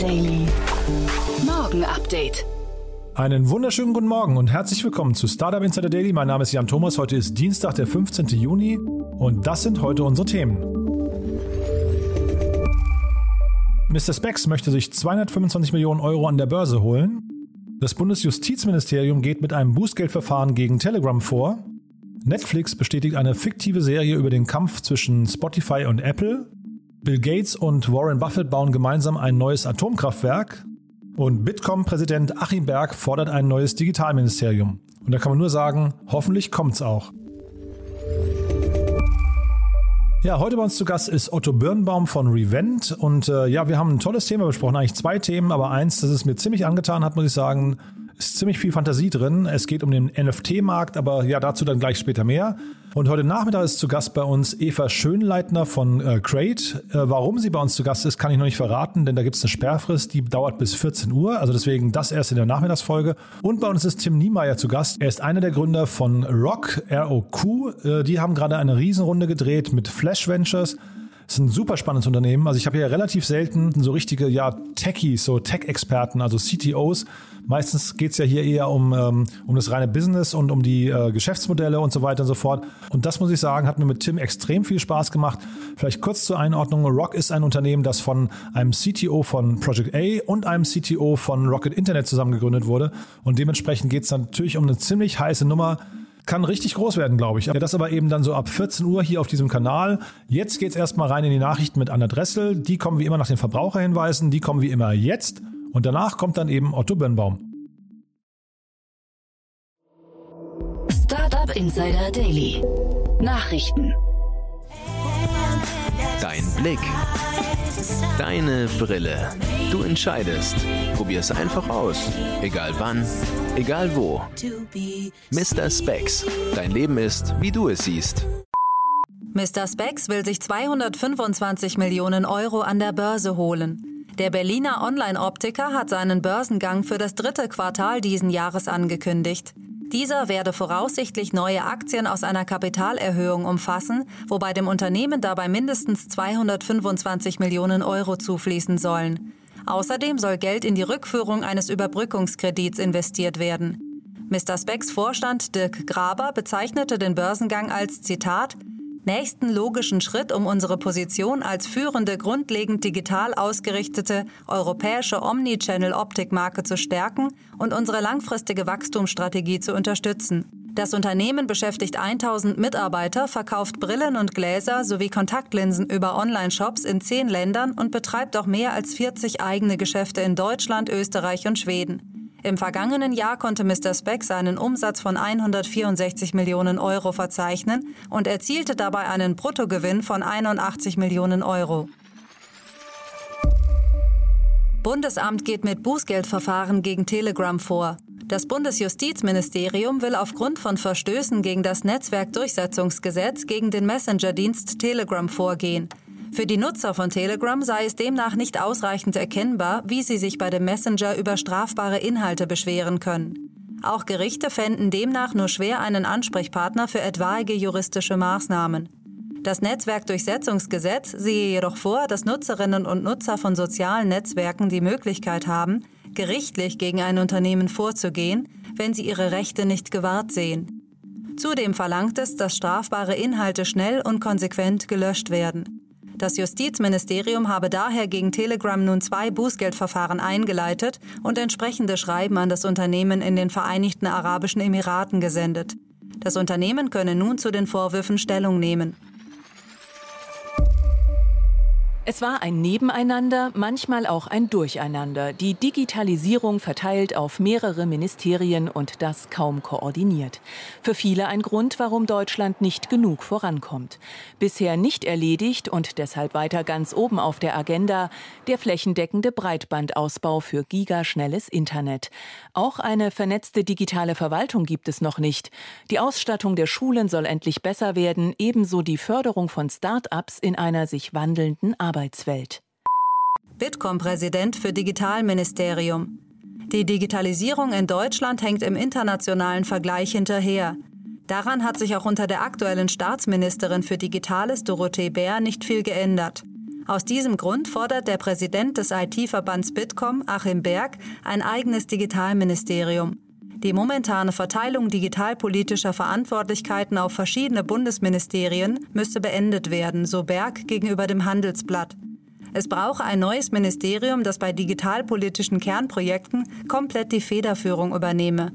Daily. Morgen Update. Einen wunderschönen guten Morgen und herzlich willkommen zu Startup Insider Daily. Mein Name ist Jan Thomas. Heute ist Dienstag, der 15. Juni und das sind heute unsere Themen. Mr. Spex möchte sich 225 Millionen Euro an der Börse holen. Das Bundesjustizministerium geht mit einem Bußgeldverfahren gegen Telegram vor. Netflix bestätigt eine fiktive Serie über den Kampf zwischen Spotify und Apple. Bill Gates und Warren Buffett bauen gemeinsam ein neues Atomkraftwerk. Und Bitkom-Präsident Achim Berg fordert ein neues Digitalministerium. Und da kann man nur sagen, hoffentlich kommt's auch. Ja, heute bei uns zu Gast ist Otto Birnbaum von Revent. Und äh, ja, wir haben ein tolles Thema besprochen, eigentlich zwei Themen, aber eins, das es mir ziemlich angetan hat, muss ich sagen, ist ziemlich viel Fantasie drin. Es geht um den NFT-Markt, aber ja, dazu dann gleich später mehr. Und heute Nachmittag ist zu Gast bei uns Eva Schönleitner von äh, Crate. Äh, warum sie bei uns zu Gast ist, kann ich noch nicht verraten, denn da gibt es eine Sperrfrist, die dauert bis 14 Uhr. Also deswegen das erst in der Nachmittagsfolge. Und bei uns ist Tim Niemeyer zu Gast. Er ist einer der Gründer von Rock, R-O-Q. Äh, die haben gerade eine Riesenrunde gedreht mit Flash Ventures. Das ist ein super spannendes Unternehmen. Also ich habe hier relativ selten so richtige, ja, Techies, so Tech-Experten, also CTOs. Meistens geht es ja hier eher um, ähm, um das reine Business und um die äh, Geschäftsmodelle und so weiter und so fort. Und das muss ich sagen, hat mir mit Tim extrem viel Spaß gemacht. Vielleicht kurz zur Einordnung. Rock ist ein Unternehmen, das von einem CTO von Project A und einem CTO von Rocket Internet zusammen gegründet wurde. Und dementsprechend geht es natürlich um eine ziemlich heiße Nummer kann richtig groß werden, glaube ich. Das aber eben dann so ab 14 Uhr hier auf diesem Kanal. Jetzt geht es erstmal rein in die Nachrichten mit Anna Dressel. Die kommen wie immer nach den Verbraucherhinweisen. Die kommen wie immer jetzt. Und danach kommt dann eben Otto Birnbaum. Startup Insider Daily. Nachrichten. Dein Blick. Deine Brille. Du entscheidest. Probier es einfach aus. Egal wann, egal wo. Mr. Specs. Dein Leben ist, wie du es siehst. Mr. Specs will sich 225 Millionen Euro an der Börse holen. Der Berliner Online-Optiker hat seinen Börsengang für das dritte Quartal diesen Jahres angekündigt. Dieser werde voraussichtlich neue Aktien aus einer Kapitalerhöhung umfassen, wobei dem Unternehmen dabei mindestens 225 Millionen Euro zufließen sollen. Außerdem soll Geld in die Rückführung eines Überbrückungskredits investiert werden. Mr. Specks Vorstand Dirk Graber bezeichnete den Börsengang als Zitat nächsten logischen Schritt, um unsere Position als führende, grundlegend digital ausgerichtete europäische Omnichannel-Optikmarke zu stärken und unsere langfristige Wachstumsstrategie zu unterstützen. Das Unternehmen beschäftigt 1000 Mitarbeiter, verkauft Brillen und Gläser sowie Kontaktlinsen über Online-Shops in zehn Ländern und betreibt auch mehr als 40 eigene Geschäfte in Deutschland, Österreich und Schweden. Im vergangenen Jahr konnte Mr. Speck einen Umsatz von 164 Millionen Euro verzeichnen und erzielte dabei einen Bruttogewinn von 81 Millionen Euro. Bundesamt geht mit Bußgeldverfahren gegen Telegram vor. Das Bundesjustizministerium will aufgrund von Verstößen gegen das Netzwerkdurchsetzungsgesetz gegen den Messenger-Dienst Telegram vorgehen. Für die Nutzer von Telegram sei es demnach nicht ausreichend erkennbar, wie sie sich bei dem Messenger über strafbare Inhalte beschweren können. Auch Gerichte fänden demnach nur schwer einen Ansprechpartner für etwaige juristische Maßnahmen. Das Netzwerkdurchsetzungsgesetz sehe jedoch vor, dass Nutzerinnen und Nutzer von sozialen Netzwerken die Möglichkeit haben, gerichtlich gegen ein Unternehmen vorzugehen, wenn sie ihre Rechte nicht gewahrt sehen. Zudem verlangt es, dass strafbare Inhalte schnell und konsequent gelöscht werden. Das Justizministerium habe daher gegen Telegram nun zwei Bußgeldverfahren eingeleitet und entsprechende Schreiben an das Unternehmen in den Vereinigten Arabischen Emiraten gesendet. Das Unternehmen könne nun zu den Vorwürfen Stellung nehmen. Es war ein Nebeneinander, manchmal auch ein Durcheinander. Die Digitalisierung verteilt auf mehrere Ministerien und das kaum koordiniert. Für viele ein Grund, warum Deutschland nicht genug vorankommt. Bisher nicht erledigt und deshalb weiter ganz oben auf der Agenda der flächendeckende Breitbandausbau für gigaschnelles Internet. Auch eine vernetzte digitale Verwaltung gibt es noch nicht. Die Ausstattung der Schulen soll endlich besser werden, ebenso die Förderung von Start-ups in einer sich wandelnden Arbeit. Arbeitswelt. Bitkom-Präsident für Digitalministerium. Die Digitalisierung in Deutschland hängt im internationalen Vergleich hinterher. Daran hat sich auch unter der aktuellen Staatsministerin für Digitales Dorothee Bär nicht viel geändert. Aus diesem Grund fordert der Präsident des IT-Verbands Bitkom, Achim Berg, ein eigenes Digitalministerium. Die momentane Verteilung digitalpolitischer Verantwortlichkeiten auf verschiedene Bundesministerien müsste beendet werden, so Berg gegenüber dem Handelsblatt. Es brauche ein neues Ministerium, das bei digitalpolitischen Kernprojekten komplett die Federführung übernehme.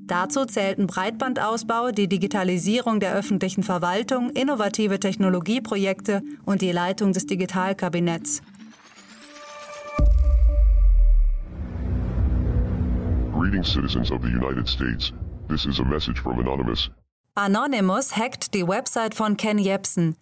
Dazu zählten Breitbandausbau, die Digitalisierung der öffentlichen Verwaltung, innovative Technologieprojekte und die Leitung des Digitalkabinetts. Greetings, citizens of the United States. This is a message from Anonymous. Anonymous hackt die Website von Ken Jebsen.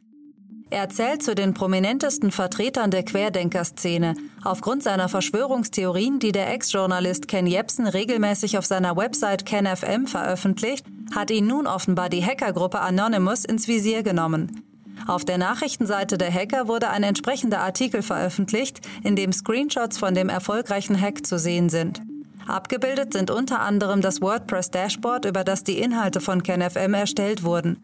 Er zählt zu den prominentesten Vertretern der Querdenkerszene. Aufgrund seiner Verschwörungstheorien, die der Ex-Journalist Ken Jebsen regelmäßig auf seiner Website KenFM veröffentlicht, hat ihn nun offenbar die Hackergruppe Anonymous ins Visier genommen. Auf der Nachrichtenseite der Hacker wurde ein entsprechender Artikel veröffentlicht, in dem Screenshots von dem erfolgreichen Hack zu sehen sind. Abgebildet sind unter anderem das WordPress-Dashboard, über das die Inhalte von KenFM erstellt wurden.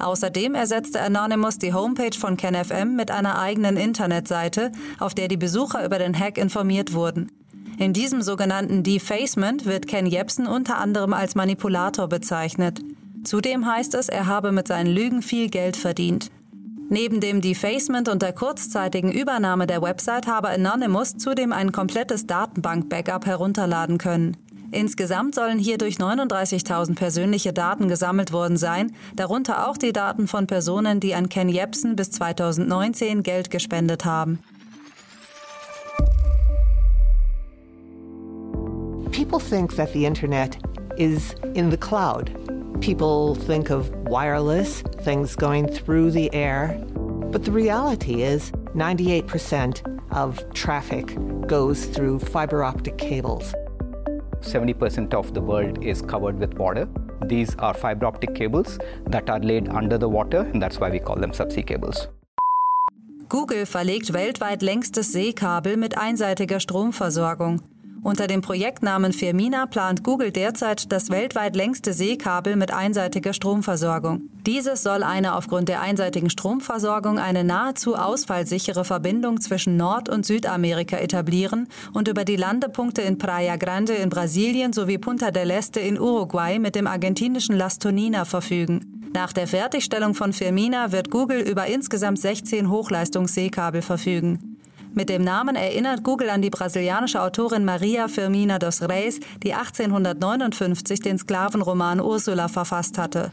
Außerdem ersetzte Anonymous die Homepage von KenFM mit einer eigenen Internetseite, auf der die Besucher über den Hack informiert wurden. In diesem sogenannten Defacement wird Ken Jebsen unter anderem als Manipulator bezeichnet. Zudem heißt es, er habe mit seinen Lügen viel Geld verdient. Neben dem Defacement und der kurzzeitigen Übernahme der Website habe Anonymous zudem ein komplettes Datenbank-Backup herunterladen können. Insgesamt sollen hierdurch 39.000 persönliche Daten gesammelt worden sein, darunter auch die Daten von Personen, die an Ken Jebsen bis 2019 Geld gespendet haben. People think that the internet is in the cloud. People think of wireless, things going through the air. But the reality is 98% of traffic goes through fiber optic cables. 70% of the world is covered with water. These are fiber optic cables that are laid under the water, and that's why we call them subsea cables. Google verlegt weltweit längstes Seekabel mit einseitiger Stromversorgung. Unter dem Projektnamen Firmina plant Google derzeit das weltweit längste Seekabel mit einseitiger Stromversorgung. Dieses soll eine aufgrund der einseitigen Stromversorgung eine nahezu ausfallsichere Verbindung zwischen Nord- und Südamerika etablieren und über die Landepunkte in Praia Grande in Brasilien sowie Punta del Este in Uruguay mit dem argentinischen Las Tonina verfügen. Nach der Fertigstellung von Firmina wird Google über insgesamt 16 Hochleistungsseekabel verfügen. Mit dem Namen erinnert Google an die brasilianische Autorin Maria Firmina dos Reis, die 1859 den Sklavenroman Ursula verfasst hatte.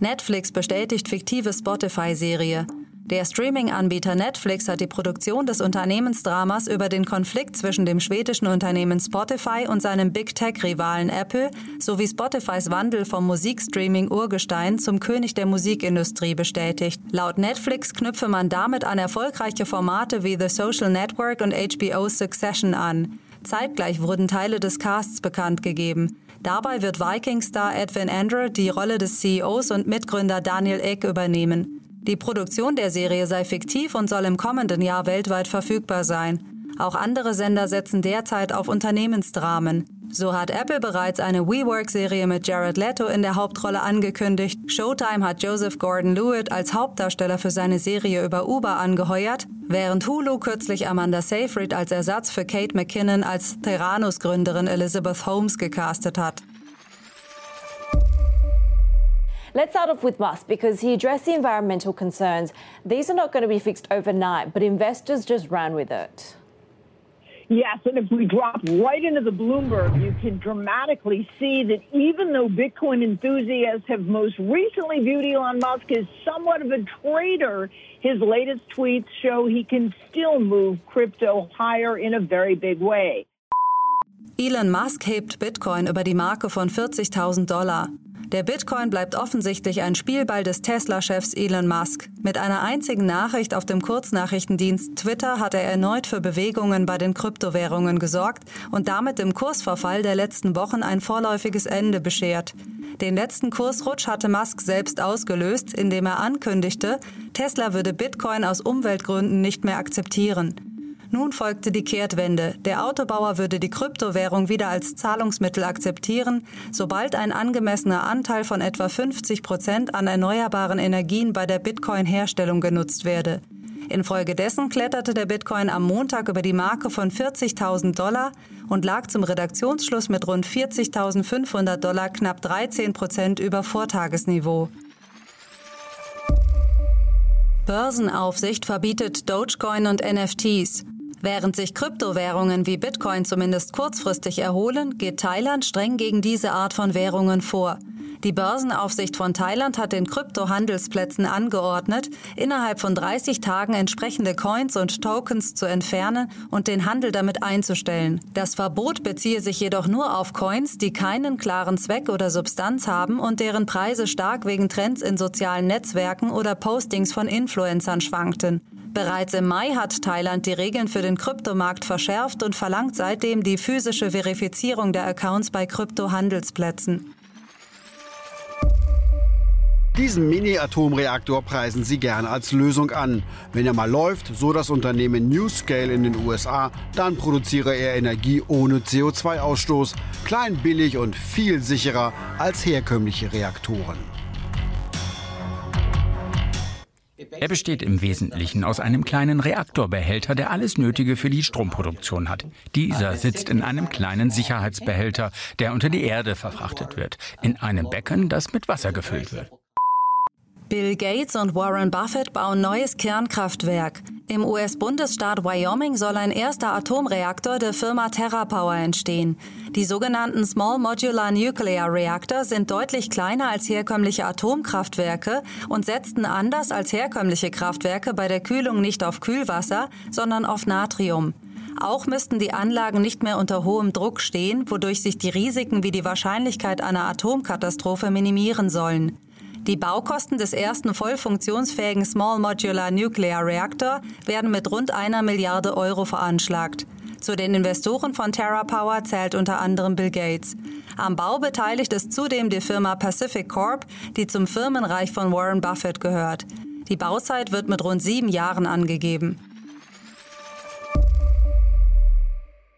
Netflix bestätigt fiktive Spotify-Serie. Der Streaming-Anbieter Netflix hat die Produktion des Unternehmensdramas über den Konflikt zwischen dem schwedischen Unternehmen Spotify und seinem Big Tech-Rivalen Apple sowie Spotifys Wandel vom Musikstreaming-Urgestein zum König der Musikindustrie bestätigt. Laut Netflix knüpfe man damit an erfolgreiche Formate wie The Social Network und HBO's Succession an. Zeitgleich wurden Teile des Casts bekannt gegeben. Dabei wird Viking-Star Edwin Andrew die Rolle des CEOs und Mitgründer Daniel Egg übernehmen. Die Produktion der Serie sei fiktiv und soll im kommenden Jahr weltweit verfügbar sein. Auch andere Sender setzen derzeit auf Unternehmensdramen. So hat Apple bereits eine WeWork-Serie mit Jared Leto in der Hauptrolle angekündigt. Showtime hat Joseph Gordon-Lewitt als Hauptdarsteller für seine Serie über Uber angeheuert, während Hulu kürzlich Amanda Seyfried als Ersatz für Kate McKinnon als Terranus-Gründerin Elizabeth Holmes gecastet hat. Let's start off with Musk because he addressed the environmental concerns. These are not going to be fixed overnight, but investors just ran with it. Yes, and if we drop right into the Bloomberg, you can dramatically see that even though Bitcoin enthusiasts have most recently viewed Elon Musk as somewhat of a traitor, his latest tweets show he can still move crypto higher in a very big way. Elon Musk hebt Bitcoin über die Marke von 40.000 Dollar. Der Bitcoin bleibt offensichtlich ein Spielball des Tesla-Chefs Elon Musk. Mit einer einzigen Nachricht auf dem Kurznachrichtendienst Twitter hat er erneut für Bewegungen bei den Kryptowährungen gesorgt und damit dem Kursverfall der letzten Wochen ein vorläufiges Ende beschert. Den letzten Kursrutsch hatte Musk selbst ausgelöst, indem er ankündigte, Tesla würde Bitcoin aus Umweltgründen nicht mehr akzeptieren. Nun folgte die Kehrtwende. Der Autobauer würde die Kryptowährung wieder als Zahlungsmittel akzeptieren, sobald ein angemessener Anteil von etwa 50 Prozent an erneuerbaren Energien bei der Bitcoin-Herstellung genutzt werde. Infolgedessen kletterte der Bitcoin am Montag über die Marke von 40.000 Dollar und lag zum Redaktionsschluss mit rund 40.500 Dollar knapp 13 Prozent über Vortagesniveau. Börsenaufsicht verbietet Dogecoin und NFTs. Während sich Kryptowährungen wie Bitcoin zumindest kurzfristig erholen, geht Thailand streng gegen diese Art von Währungen vor. Die Börsenaufsicht von Thailand hat den Kryptohandelsplätzen angeordnet, innerhalb von 30 Tagen entsprechende Coins und Tokens zu entfernen und den Handel damit einzustellen. Das Verbot beziehe sich jedoch nur auf Coins, die keinen klaren Zweck oder Substanz haben und deren Preise stark wegen Trends in sozialen Netzwerken oder Postings von Influencern schwankten. Bereits im Mai hat Thailand die Regeln für den Kryptomarkt verschärft und verlangt seitdem die physische Verifizierung der Accounts bei Kryptohandelsplätzen. Diesen Mini-Atomreaktor preisen sie gern als Lösung an. Wenn er mal läuft, so das Unternehmen NewScale in den USA, dann produziere er Energie ohne CO2-Ausstoß, klein, billig und viel sicherer als herkömmliche Reaktoren. Er besteht im Wesentlichen aus einem kleinen Reaktorbehälter, der alles Nötige für die Stromproduktion hat. Dieser sitzt in einem kleinen Sicherheitsbehälter, der unter die Erde verfrachtet wird, in einem Becken, das mit Wasser gefüllt wird. Bill Gates und Warren Buffett bauen neues Kernkraftwerk. Im US-Bundesstaat Wyoming soll ein erster Atomreaktor der Firma TerraPower entstehen. Die sogenannten Small Modular Nuclear Reactor sind deutlich kleiner als herkömmliche Atomkraftwerke und setzten anders als herkömmliche Kraftwerke bei der Kühlung nicht auf Kühlwasser, sondern auf Natrium. Auch müssten die Anlagen nicht mehr unter hohem Druck stehen, wodurch sich die Risiken wie die Wahrscheinlichkeit einer Atomkatastrophe minimieren sollen. Die Baukosten des ersten voll funktionsfähigen Small Modular Nuclear Reactor werden mit rund einer Milliarde Euro veranschlagt. Zu den Investoren von TerraPower zählt unter anderem Bill Gates. Am Bau beteiligt ist zudem die Firma Pacific Corp, die zum Firmenreich von Warren Buffett gehört. Die Bauzeit wird mit rund sieben Jahren angegeben.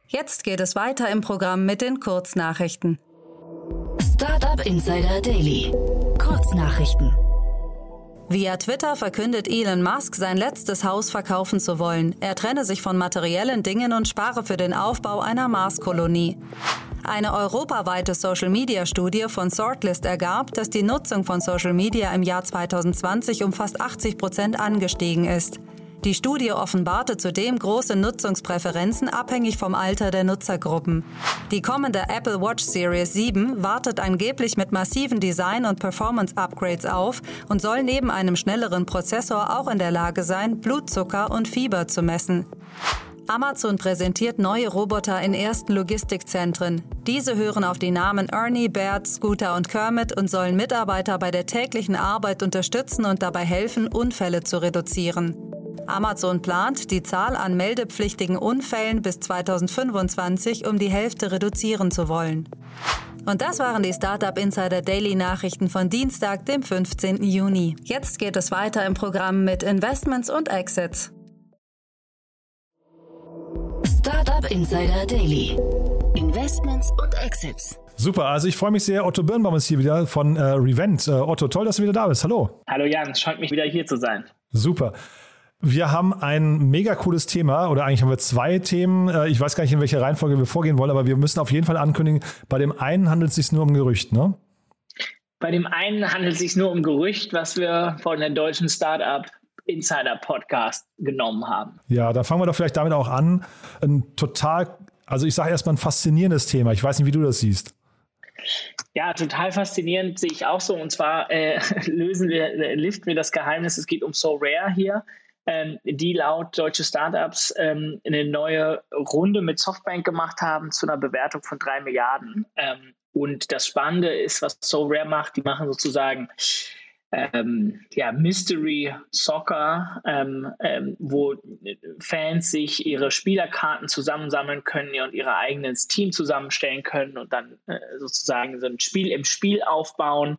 Jetzt geht es weiter im Programm mit den Kurznachrichten. Startup Insider Daily. Kurznachrichten. Via Twitter verkündet Elon Musk, sein letztes Haus verkaufen zu wollen. Er trenne sich von materiellen Dingen und spare für den Aufbau einer Marskolonie. Eine europaweite Social-Media-Studie von Sortlist ergab, dass die Nutzung von Social Media im Jahr 2020 um fast 80 Prozent angestiegen ist. Die Studie offenbarte zudem große Nutzungspräferenzen abhängig vom Alter der Nutzergruppen. Die kommende Apple Watch Series 7 wartet angeblich mit massiven Design- und Performance-Upgrades auf und soll neben einem schnelleren Prozessor auch in der Lage sein, Blutzucker und Fieber zu messen. Amazon präsentiert neue Roboter in ersten Logistikzentren. Diese hören auf die Namen Ernie, Bert, Scooter und Kermit und sollen Mitarbeiter bei der täglichen Arbeit unterstützen und dabei helfen, Unfälle zu reduzieren. Amazon plant, die Zahl an meldepflichtigen Unfällen bis 2025 um die Hälfte reduzieren zu wollen. Und das waren die Startup Insider Daily Nachrichten von Dienstag, dem 15. Juni. Jetzt geht es weiter im Programm mit Investments und Exits. Startup Insider Daily. Investments und Exits. Super, also ich freue mich sehr. Otto Birnbaum ist hier wieder von äh, Revent. Äh, Otto, toll, dass du wieder da bist. Hallo. Hallo Jan, es freut mich wieder hier zu sein. Super. Wir haben ein mega cooles Thema oder eigentlich haben wir zwei Themen. Äh, ich weiß gar nicht, in welcher Reihenfolge wir vorgehen wollen, aber wir müssen auf jeden Fall ankündigen, bei dem einen handelt es sich nur um Gerücht, ne? Bei dem einen handelt es sich nur um Gerücht, was wir von der deutschen Startup Insider Podcast genommen haben. Ja, da fangen wir doch vielleicht damit auch an. Ein total, also ich sage erstmal ein faszinierendes Thema. Ich weiß nicht, wie du das siehst. Ja, total faszinierend sehe ich auch so. Und zwar äh, lösen wir, äh, liften wir das Geheimnis. Es geht um So Rare hier die laut deutsche Startups ähm, eine neue Runde mit Softbank gemacht haben zu einer Bewertung von drei Milliarden. Ähm, und das Spannende ist, was SoRare macht, die machen sozusagen ähm, ja, Mystery Soccer, ähm, ähm, wo Fans sich ihre Spielerkarten zusammensammeln können und ihre eigenes Team zusammenstellen können und dann äh, sozusagen so ein Spiel im Spiel aufbauen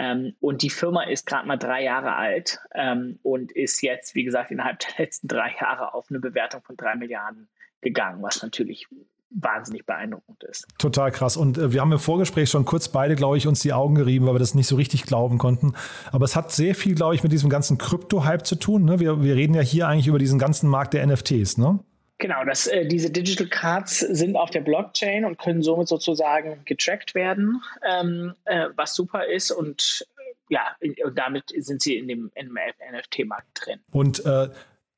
Ähm, und die Firma ist gerade mal drei Jahre alt ähm, und ist jetzt, wie gesagt, innerhalb der letzten drei Jahre auf eine Bewertung von drei Milliarden gegangen, was natürlich wahnsinnig beeindruckend ist. Total krass. Und äh, wir haben im Vorgespräch schon kurz beide, glaube ich, uns die Augen gerieben, weil wir das nicht so richtig glauben konnten. Aber es hat sehr viel, glaube ich, mit diesem ganzen Krypto-Hype zu tun. Ne? Wir, wir reden ja hier eigentlich über diesen ganzen Markt der NFTs, ne? Genau, das, äh, diese Digital Cards sind auf der Blockchain und können somit sozusagen getrackt werden, ähm, äh, was super ist. Und äh, ja, und damit sind sie in dem, dem NFT-Markt drin. Und äh,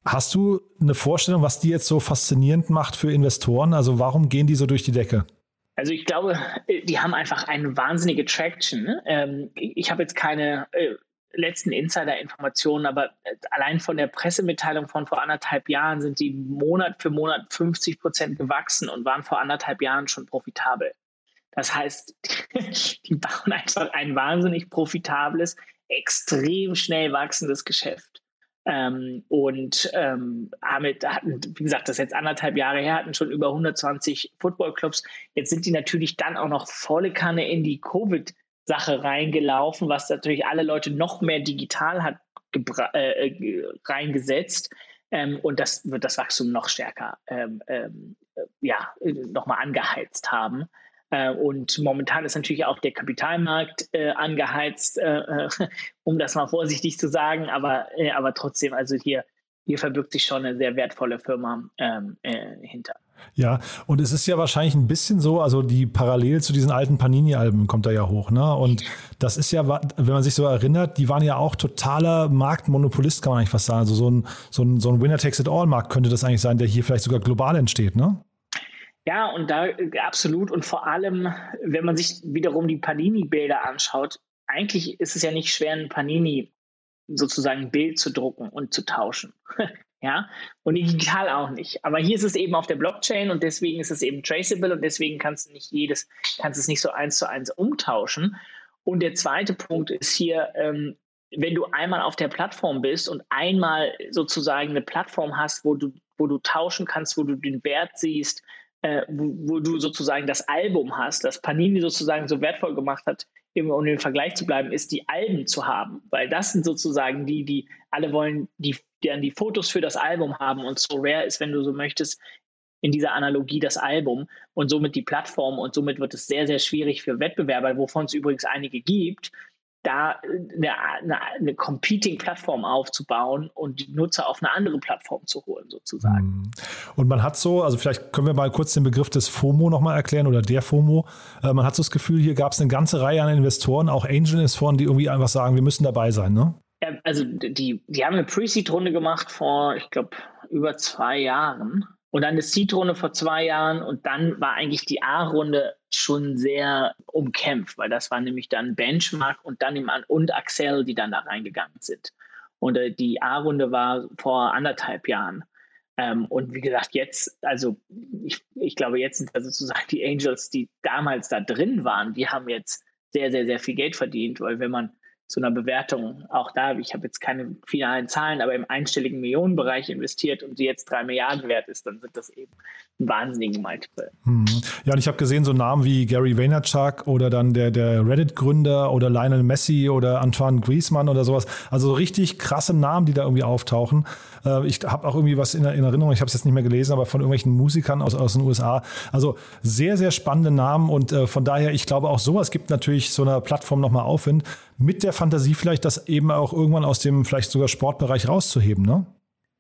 Hast du eine Vorstellung, was die jetzt so faszinierend macht für Investoren? Also warum gehen die so durch die Decke? Also ich glaube, die haben einfach eine wahnsinnige Traction. Ähm, ich habe jetzt keine äh, letzten Insider-Informationen, aber äh, allein von der Pressemitteilung von vor anderthalb Jahren sind die Monat für Monat 50 Prozent gewachsen und waren vor anderthalb Jahren schon profitabel. Das heißt, die bauen einfach ein wahnsinnig profitables, extrem schnell wachsendes Geschäft. Ähm, und ähm, hatten, wie gesagt, das ist jetzt anderthalb Jahre her, hatten schon über 120 Footballclubs. Jetzt sind die natürlich dann auch noch volle Kanne in die Covid-Sache reingelaufen, was natürlich alle Leute noch mehr digital hat äh, äh, reingesetzt. Ähm, und das wird das Wachstum noch stärker ähm, ähm, ja, nochmal angeheizt haben. Äh, und momentan ist natürlich auch der Kapitalmarkt äh, angeheizt, äh, äh um das mal vorsichtig zu sagen, aber, äh, aber trotzdem, also hier, hier verbirgt sich schon eine sehr wertvolle Firma ähm, äh, hinter. Ja, und es ist ja wahrscheinlich ein bisschen so, also die parallel zu diesen alten Panini-Alben kommt da ja hoch, ne? Und das ist ja, wenn man sich so erinnert, die waren ja auch totaler Marktmonopolist, kann man eigentlich fast sagen. Also so ein, so ein, so ein Winner-Takes-it-all-Markt könnte das eigentlich sein, der hier vielleicht sogar global entsteht, ne? Ja, und da absolut. Und vor allem, wenn man sich wiederum die Panini-Bilder anschaut, eigentlich ist es ja nicht schwer, ein Panini sozusagen Bild zu drucken und zu tauschen. ja, und digital auch nicht. Aber hier ist es eben auf der Blockchain und deswegen ist es eben traceable und deswegen kannst du nicht jedes, kannst es nicht so eins zu eins umtauschen. Und der zweite Punkt ist hier, ähm, wenn du einmal auf der Plattform bist und einmal sozusagen eine Plattform hast, wo du, wo du tauschen kannst, wo du den Wert siehst, äh, wo, wo, du sozusagen das Album hast, das Panini sozusagen so wertvoll gemacht hat, immer um im Vergleich zu bleiben, ist die Alben zu haben. Weil das sind sozusagen die, die alle wollen, die, die dann die Fotos für das Album haben. Und so rare ist, wenn du so möchtest, in dieser Analogie das Album und somit die Plattform. Und somit wird es sehr, sehr schwierig für Wettbewerber, wovon es übrigens einige gibt, da eine, eine, eine Competing-Plattform aufzubauen und die Nutzer auf eine andere Plattform zu holen, sozusagen. Mhm. Und man hat so, also vielleicht können wir mal kurz den Begriff des FOMO nochmal erklären oder der FOMO. Äh, man hat so das Gefühl, hier gab es eine ganze Reihe an Investoren, auch Angel-Investoren, die irgendwie einfach sagen, wir müssen dabei sein, ne? Ja, also die, die haben eine Pre-Seed-Runde gemacht vor, ich glaube, über zwei Jahren. Und dann eine Seed-Runde vor zwei Jahren und dann war eigentlich die A-Runde schon sehr umkämpft, weil das war nämlich dann Benchmark und dann im und Axel, die dann da reingegangen sind. Und äh, die A-Runde war vor anderthalb Jahren. Ähm, und wie gesagt, jetzt, also ich, ich glaube, jetzt sind also sozusagen die Angels, die damals da drin waren, die haben jetzt sehr, sehr, sehr viel Geld verdient, weil wenn man zu einer Bewertung. Auch da, ich habe jetzt keine finalen Zahlen, aber im einstelligen Millionenbereich investiert und die jetzt drei Milliarden wert ist, dann sind das eben ein wahnsinnigen Multiple. Hm. Ja, und ich habe gesehen, so Namen wie Gary Vaynerchuk oder dann der, der Reddit-Gründer oder Lionel Messi oder Antoine Griezmann oder sowas. Also so richtig krasse Namen, die da irgendwie auftauchen. Äh, ich habe auch irgendwie was in, in Erinnerung, ich habe es jetzt nicht mehr gelesen, aber von irgendwelchen Musikern aus, aus den USA. Also sehr, sehr spannende Namen und äh, von daher, ich glaube auch sowas gibt natürlich so einer Plattform nochmal Aufwind mit der Fantasie vielleicht, das eben auch irgendwann aus dem vielleicht sogar Sportbereich rauszuheben, ne?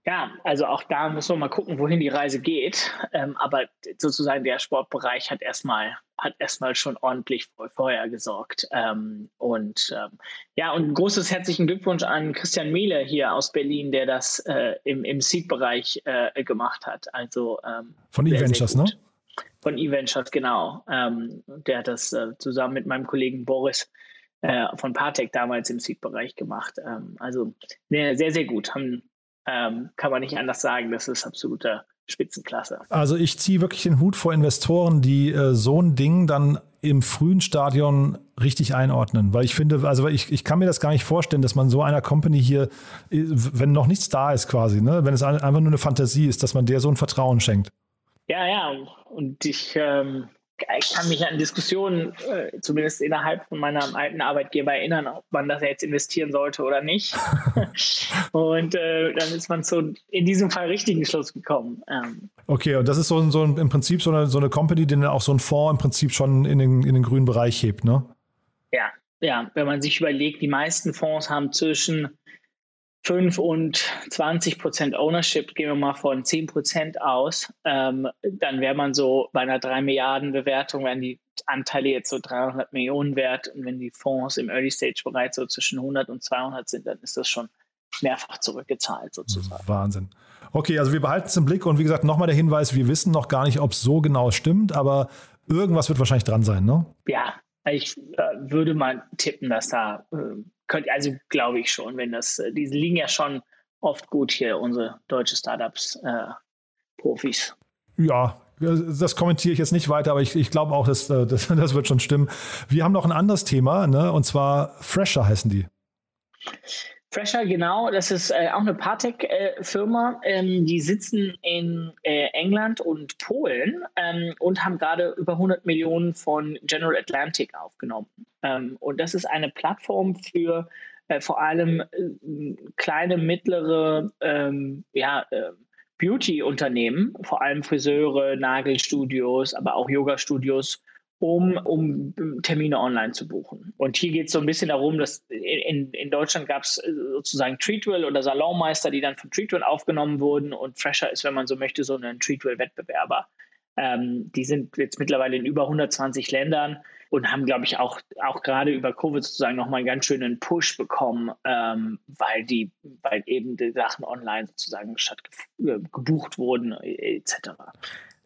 Ja, also auch da muss man mal gucken, wohin die Reise geht. Ähm, aber sozusagen der Sportbereich hat erstmal hat erstmal schon ordentlich vorher gesorgt. Ähm, und ähm, ja, und ein großes herzlichen Glückwunsch an Christian Mehle hier aus Berlin, der das äh, im, im Seed-Bereich äh, gemacht hat. Also ähm, von E-Ventures, ne? Von E-Ventures, genau. Ähm, der hat das äh, zusammen mit meinem Kollegen Boris äh, von Partec damals im Seed-Bereich gemacht. Ähm, also sehr, sehr gut. Haben, ähm, kann man nicht anders sagen. Das ist absoluter Spitzenklasse. Also ich ziehe wirklich den Hut vor Investoren, die äh, so ein Ding dann im frühen Stadion richtig einordnen. Weil ich finde, also ich, ich kann mir das gar nicht vorstellen, dass man so einer Company hier, äh, wenn noch nichts da ist quasi, ne, wenn es einfach nur eine Fantasie ist, dass man der so ein Vertrauen schenkt. Ja, ja. Und ich ähm, ich kann mich an Diskussionen, äh, zumindest innerhalb von meinem alten Arbeitgeber erinnern, ob man das jetzt investieren sollte oder nicht. und äh, dann ist man zu in diesem Fall richtigen Schluss gekommen. Ähm. Okay, und das ist so, so ein, im Prinzip so eine, so eine Company, die dann auch so ein Fonds im Prinzip schon in den, in den grünen Bereich hebt, ne? Ja, ja, wenn man sich überlegt, die meisten Fonds haben zwischen 5 und 20 Prozent Ownership, gehen wir mal von 10 Prozent aus, ähm, dann wäre man so bei einer 3 Milliarden Bewertung, wären die Anteile jetzt so 300 Millionen wert. Und wenn die Fonds im Early Stage bereits so zwischen 100 und 200 sind, dann ist das schon mehrfach zurückgezahlt sozusagen. Wahnsinn. Okay, also wir behalten es im Blick und wie gesagt, nochmal der Hinweis, wir wissen noch gar nicht, ob es so genau stimmt, aber irgendwas wird wahrscheinlich dran sein, ne? Ja, ich äh, würde mal tippen, dass da äh, könnte, also glaube ich schon, wenn das, äh, die liegen ja schon oft gut hier, unsere deutsche Startups, äh, Profis. Ja, das kommentiere ich jetzt nicht weiter, aber ich, ich glaube auch, dass, äh, das, das wird schon stimmen. Wir haben noch ein anderes Thema, ne? und zwar Fresher heißen die. Fresher, genau, das ist äh, auch eine Partec-Firma. Äh, ähm, die sitzen in äh, England und Polen ähm, und haben gerade über 100 Millionen von General Atlantic aufgenommen. Ähm, und das ist eine Plattform für äh, vor allem äh, kleine, mittlere ähm, ja, äh, Beauty-Unternehmen, vor allem Friseure, Nagelstudios, aber auch Yoga-Studios um, um Termine online zu buchen. Und hier geht es so ein bisschen darum, dass in, in Deutschland gab es äh, sozusagen Treatwell oder Salonmeister, die dann von Treatwell aufgenommen wurden und Fresher ist, wenn man so möchte, so ein Treatwell-Wettbewerber. Ähm, die sind jetzt mittlerweile in über 120 Ländern und haben, glaube ich, auch, auch gerade über Covid sozusagen nochmal einen ganz schönen Push bekommen, ähm, weil die, weil eben die Sachen online sozusagen statt äh, gebucht wurden, etc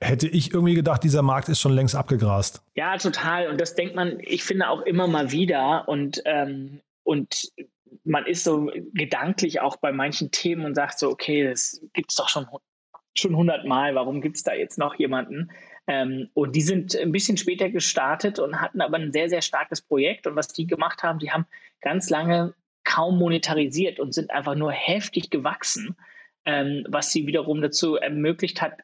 hätte ich irgendwie gedacht, dieser Markt ist schon längst abgegrast. Ja, total. Und das denkt man, ich finde auch immer mal wieder. Und, ähm, und man ist so gedanklich auch bei manchen Themen und sagt so, okay, das gibt es doch schon, schon hundertmal, warum gibt es da jetzt noch jemanden? Ähm, und die sind ein bisschen später gestartet und hatten aber ein sehr, sehr starkes Projekt. Und was die gemacht haben, die haben ganz lange kaum monetarisiert und sind einfach nur heftig gewachsen ähm, was sie wiederum dazu ermöglicht hat,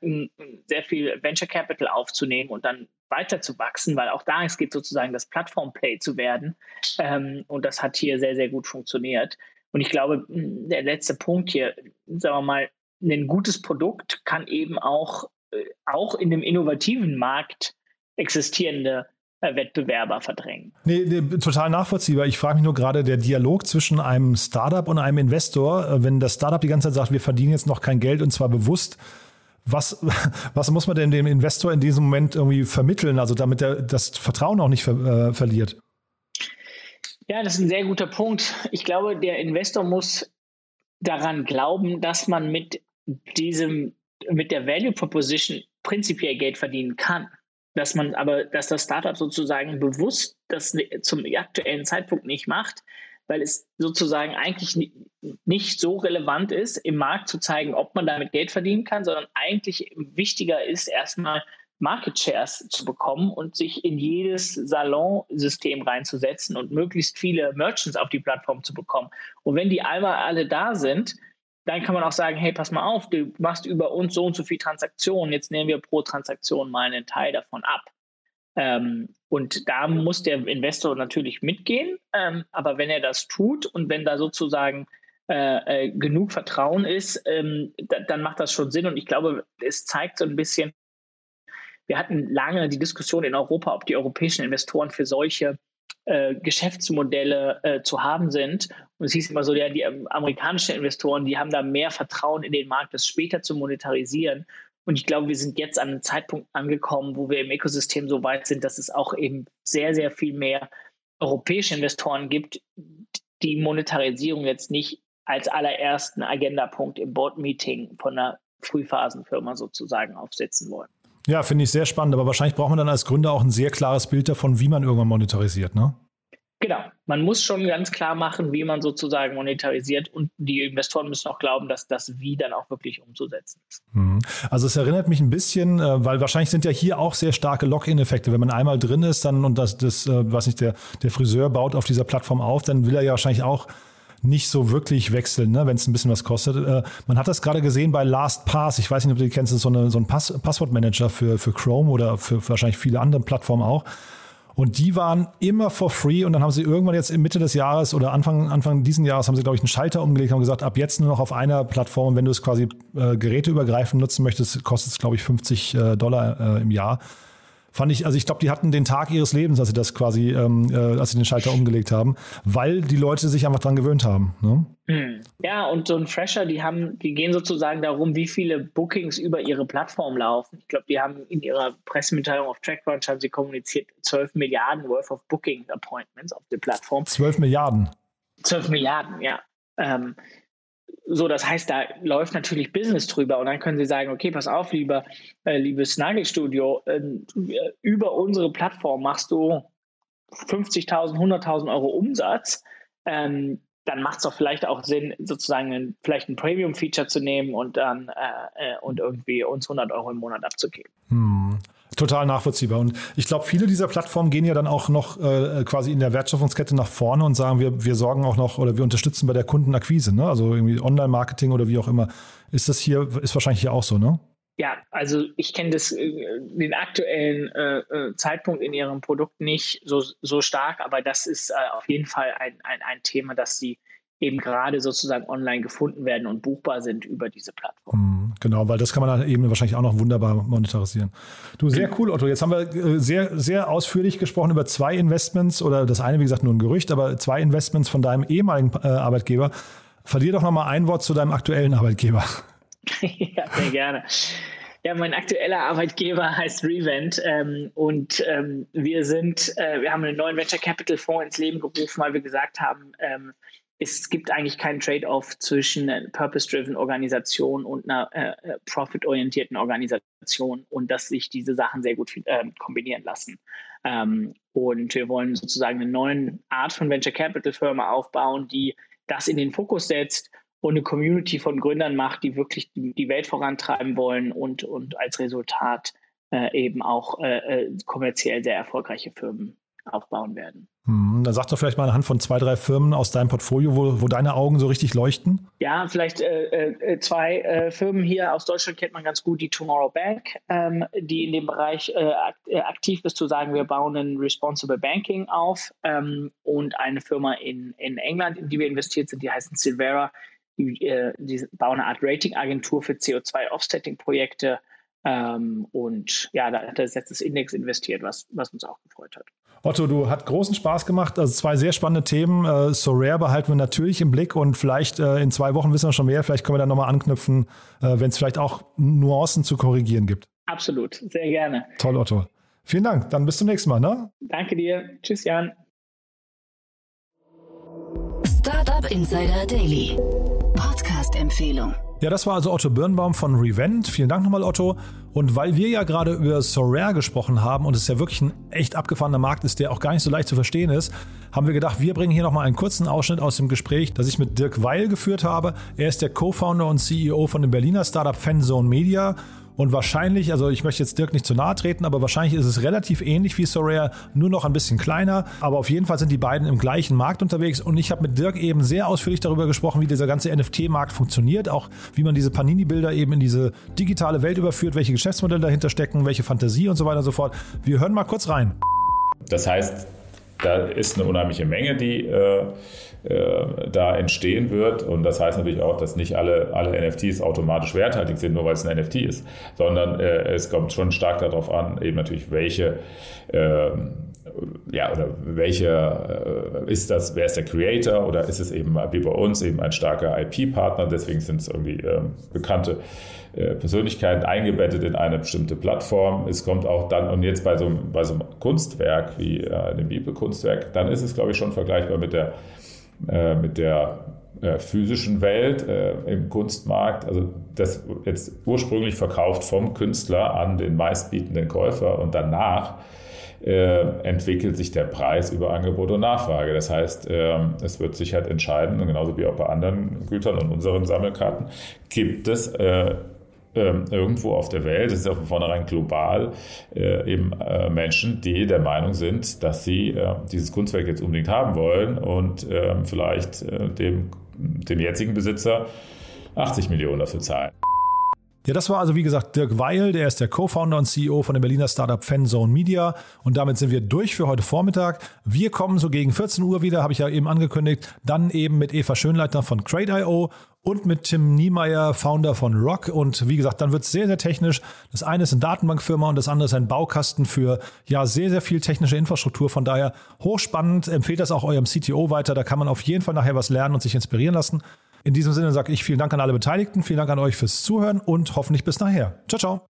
sehr viel Venture Capital aufzunehmen und dann weiter zu wachsen, weil auch da es geht sozusagen das Plattform-Play zu werden. Ähm, und das hat hier sehr, sehr gut funktioniert. Und ich glaube, der letzte Punkt hier, sagen wir mal, ein gutes Produkt kann eben auch, äh, auch in dem innovativen Markt existierende Wettbewerber verdrängen. Nee, nee, total nachvollziehbar. Ich frage mich nur gerade, der Dialog zwischen einem Startup und einem Investor, äh, wenn das Startup die ganze Zeit sagt, wir verdienen jetzt noch kein Geld und zwar bewusst, was, was muss man denn dem Investor in diesem Moment irgendwie vermitteln, also damit er das Vertrauen auch nicht ver, äh, verliert? Ja, das ist ein sehr guter Punkt. Ich glaube, der Investor muss daran glauben, dass man mit diesem, mit der Value Proposition prinzipiell Geld verdienen kann dass man aber, dass das Startup sozusagen bewusst das zum aktuellen Zeitpunkt nicht macht, weil es sozusagen eigentlich nicht so relevant ist, im Markt zu zeigen, ob man damit Geld verdienen kann, sondern eigentlich wichtiger ist, erstmal Market Shares zu bekommen und sich in jedes Salonsystem reinzusetzen und möglichst viele Merchants auf die Plattform zu bekommen. Und wenn die einmal alle da sind, dann kann man auch sagen, hey, pass mal auf, du machst über uns so und so viel Transaktionen, jetzt nehmen wir pro Transaktion mal einen Teil davon ab. Ähm, und da muss der Investor natürlich mitgehen, ähm, aber wenn er das tut und wenn da sozusagen äh, äh, genug Vertrauen ist, ähm, da, dann macht das schon Sinn. Und ich glaube, es zeigt so ein bisschen, wir hatten lange die Diskussion in Europa, ob die europäischen Investoren für solche äh, Geschäftsmodelle äh, zu haben sind. Und es hieß immer so, ja, die ähm, amerikanischen Investoren, die haben da mehr Vertrauen in den Markt, das später zu monetarisieren. Und ich glaube, wir sind jetzt an einem Zeitpunkt angekommen, wo wir im Ökosystem so weit sind, dass es auch eben sehr, sehr viel mehr europäische Investoren gibt, die Monetarisierung jetzt nicht als allerersten Agendapunkt im Board-Meeting von einer Frühphasenfirma sozusagen aufsetzen wollen. Ja, finde ich sehr spannend, aber wahrscheinlich braucht man dann als Gründer auch ein sehr klares Bild davon, wie man irgendwann monetarisiert, ne? Genau. Man muss schon ganz klar machen, wie man sozusagen monetarisiert und die Investoren müssen auch glauben, dass das Wie dann auch wirklich umzusetzen ist. Mhm. Also es erinnert mich ein bisschen, äh, weil wahrscheinlich sind ja hier auch sehr starke Lock-in-Effekte. Wenn man einmal drin ist, dann und das, das äh, was nicht, der, der Friseur baut auf dieser Plattform auf, dann will er ja wahrscheinlich auch nicht so wirklich wechseln, ne, wenn es ein bisschen was kostet. Äh, man hat das gerade gesehen bei LastPass. Ich weiß nicht, ob du die kennst, das ist so, eine, so ein Pass Passwortmanager für, für Chrome oder für wahrscheinlich viele andere Plattformen auch. Und die waren immer for free und dann haben sie irgendwann jetzt Mitte des Jahres oder Anfang, Anfang diesen Jahres haben sie, glaube ich, einen Schalter umgelegt und gesagt, ab jetzt nur noch auf einer Plattform. Wenn du es quasi äh, geräteübergreifend nutzen möchtest, kostet es, glaube ich, 50 äh, Dollar äh, im Jahr fand ich, also ich glaube, die hatten den Tag ihres Lebens, als sie das quasi, ähm, äh, als sie den Schalter umgelegt haben, weil die Leute sich einfach dran gewöhnt haben. Ne? Hm. Ja, und so ein Fresher, die haben, die gehen sozusagen darum, wie viele Bookings über ihre Plattform laufen. Ich glaube, die haben in ihrer Pressemitteilung auf TrackCrunch haben sie kommuniziert 12 Milliarden worth of Booking Appointments auf der Plattform. 12 Milliarden. 12 Milliarden, ja. Ähm, so, das heißt, da läuft natürlich Business drüber und dann können Sie sagen, okay, pass auf, lieber, äh, liebes Nagelstudio, äh, über unsere Plattform machst du 50.000, 100.000 Euro Umsatz. Ähm, dann macht es doch vielleicht auch Sinn, sozusagen ein, vielleicht ein Premium-Feature zu nehmen und dann äh, äh und irgendwie uns 100 Euro im Monat abzugeben. Hm. Total nachvollziehbar. Und ich glaube, viele dieser Plattformen gehen ja dann auch noch äh, quasi in der Wertschöpfungskette nach vorne und sagen, wir, wir sorgen auch noch oder wir unterstützen bei der Kundenakquise, ne? Also irgendwie Online-Marketing oder wie auch immer. Ist das hier, ist wahrscheinlich hier auch so, ne? Ja, also ich kenne das äh, den aktuellen äh, äh, Zeitpunkt in ihrem Produkt nicht so, so stark, aber das ist äh, auf jeden Fall ein, ein, ein Thema, das sie eben gerade sozusagen online gefunden werden und buchbar sind über diese Plattform. Mhm, genau, weil das kann man dann eben wahrscheinlich auch noch wunderbar monetarisieren. Du, sehr cool, Otto. Jetzt haben wir äh, sehr, sehr ausführlich gesprochen über zwei Investments oder das eine, wie gesagt, nur ein Gerücht, aber zwei Investments von deinem ehemaligen äh, Arbeitgeber. Verlier doch noch mal ein Wort zu deinem aktuellen Arbeitgeber. ja, sehr gerne. Ja, mein aktueller Arbeitgeber heißt Revent ähm, und ähm, wir sind, äh, wir haben einen neuen Venture Capital Fonds ins Leben gerufen, weil wir gesagt haben, ähm, es gibt eigentlich keinen Trade-off zwischen einer purpose-driven Organisation und einer äh, äh, profit-orientierten Organisation und dass sich diese Sachen sehr gut äh, kombinieren lassen. Ähm, und wir wollen sozusagen eine neue Art von Venture Capital Firma aufbauen, die das in den Fokus setzt und eine Community von Gründern macht, die wirklich die, Welt vorantreiben wollen und, und als Resultat äh, eben auch äh, äh kommerziell sehr erfolgreiche Firmen aufbauen werden. Hm, dann sag doch vielleicht mal anhand von zwei, drei Firmen aus deinem Portfolio, wo, wo deine Augen so richtig leuchten. Ja, vielleicht äh, äh, zwei äh, Firmen hier aus Deutschland kennt man ganz gut, die Tomorrow Bank, ähm, die in dem Bereich äh, äh, aktiv ist, zu sagen, wir bauen ein Responsible Banking auf. Ähm, und eine Firma in, in England, in die wir investiert sind, die heißt Silvera, die, äh, die bauen eine Art Ratingagentur für CO2-Offsetting-Projekte ähm, und ja, da hat er jetzt das Index investiert, was, was uns auch gefreut hat. Otto, du hat großen Spaß gemacht. Also zwei sehr spannende Themen. Äh, so Rare behalten wir natürlich im Blick und vielleicht äh, in zwei Wochen wissen wir schon mehr. Vielleicht können wir dann nochmal anknüpfen, äh, wenn es vielleicht auch Nuancen zu korrigieren gibt. Absolut, sehr gerne. Toll, Otto. Vielen Dank. Dann bis zum nächsten Mal. Ne? Danke dir. Tschüss, Jan. Startup Insider Daily. Podcast-Empfehlung. Ja, das war also Otto Birnbaum von Revent. Vielen Dank nochmal, Otto. Und weil wir ja gerade über Sorare gesprochen haben und es ja wirklich ein echt abgefahrener Markt ist, der auch gar nicht so leicht zu verstehen ist, haben wir gedacht, wir bringen hier nochmal einen kurzen Ausschnitt aus dem Gespräch, das ich mit Dirk Weil geführt habe. Er ist der Co-Founder und CEO von dem Berliner Startup Fanzone Media und wahrscheinlich, also ich möchte jetzt Dirk nicht zu nahe treten, aber wahrscheinlich ist es relativ ähnlich wie Sorare, nur noch ein bisschen kleiner. Aber auf jeden Fall sind die beiden im gleichen Markt unterwegs. Und ich habe mit Dirk eben sehr ausführlich darüber gesprochen, wie dieser ganze NFT-Markt funktioniert, auch wie man diese Panini-Bilder eben in diese digitale Welt überführt, welche Geschäftsmodelle dahinter stecken, welche Fantasie und so weiter und so fort. Wir hören mal kurz rein. Das heißt, da ist eine unheimliche Menge, die äh, äh, da entstehen wird. Und das heißt natürlich auch, dass nicht alle, alle NFTs automatisch werthaltig sind, nur weil es ein NFT ist, sondern äh, es kommt schon stark darauf an, eben natürlich, welche äh, ja, oder welcher äh, ist das, wer ist der Creator oder ist es eben wie bei uns eben ein starker IP-Partner, deswegen sind es irgendwie äh, bekannte äh, Persönlichkeiten eingebettet in eine bestimmte Plattform. Es kommt auch dann, und jetzt bei so, bei so einem Kunstwerk wie äh, dem Bibelkunstwerk, dann ist es, glaube ich, schon vergleichbar mit der äh, mit der äh, physischen Welt im Kunstmarkt. Also das jetzt ursprünglich verkauft vom Künstler an den meistbietenden Käufer und danach entwickelt sich der Preis über Angebot und Nachfrage. Das heißt, äh, es wird sich halt entscheiden, genauso wie auch bei anderen Gütern und unseren Sammelkarten, gibt es äh, ähm, irgendwo auf der Welt, das ist ja von vornherein global, äh, eben äh, Menschen, die der Meinung sind, dass sie äh, dieses Kunstwerk jetzt unbedingt haben wollen und ähm, vielleicht äh, dem, dem jetzigen Besitzer 80 Millionen dafür zahlen. Ja, das war also wie gesagt Dirk Weil, der ist der Co-Founder und CEO von dem Berliner Startup Fanzone Media und damit sind wir durch für heute Vormittag. Wir kommen so gegen 14 Uhr wieder, habe ich ja eben angekündigt, dann eben mit Eva Schönleitner von Crate.io und mit Tim Niemeyer, Founder von Rock. Und wie gesagt, dann wird es sehr, sehr technisch. Das eine ist eine Datenbankfirma und das andere ist ein Baukasten für ja sehr, sehr viel technische Infrastruktur. Von daher hochspannend. Empfehlt das auch eurem CTO weiter. Da kann man auf jeden Fall nachher was lernen und sich inspirieren lassen. In diesem Sinne sage ich vielen Dank an alle Beteiligten, vielen Dank an euch fürs Zuhören und hoffentlich bis nachher. Ciao, ciao.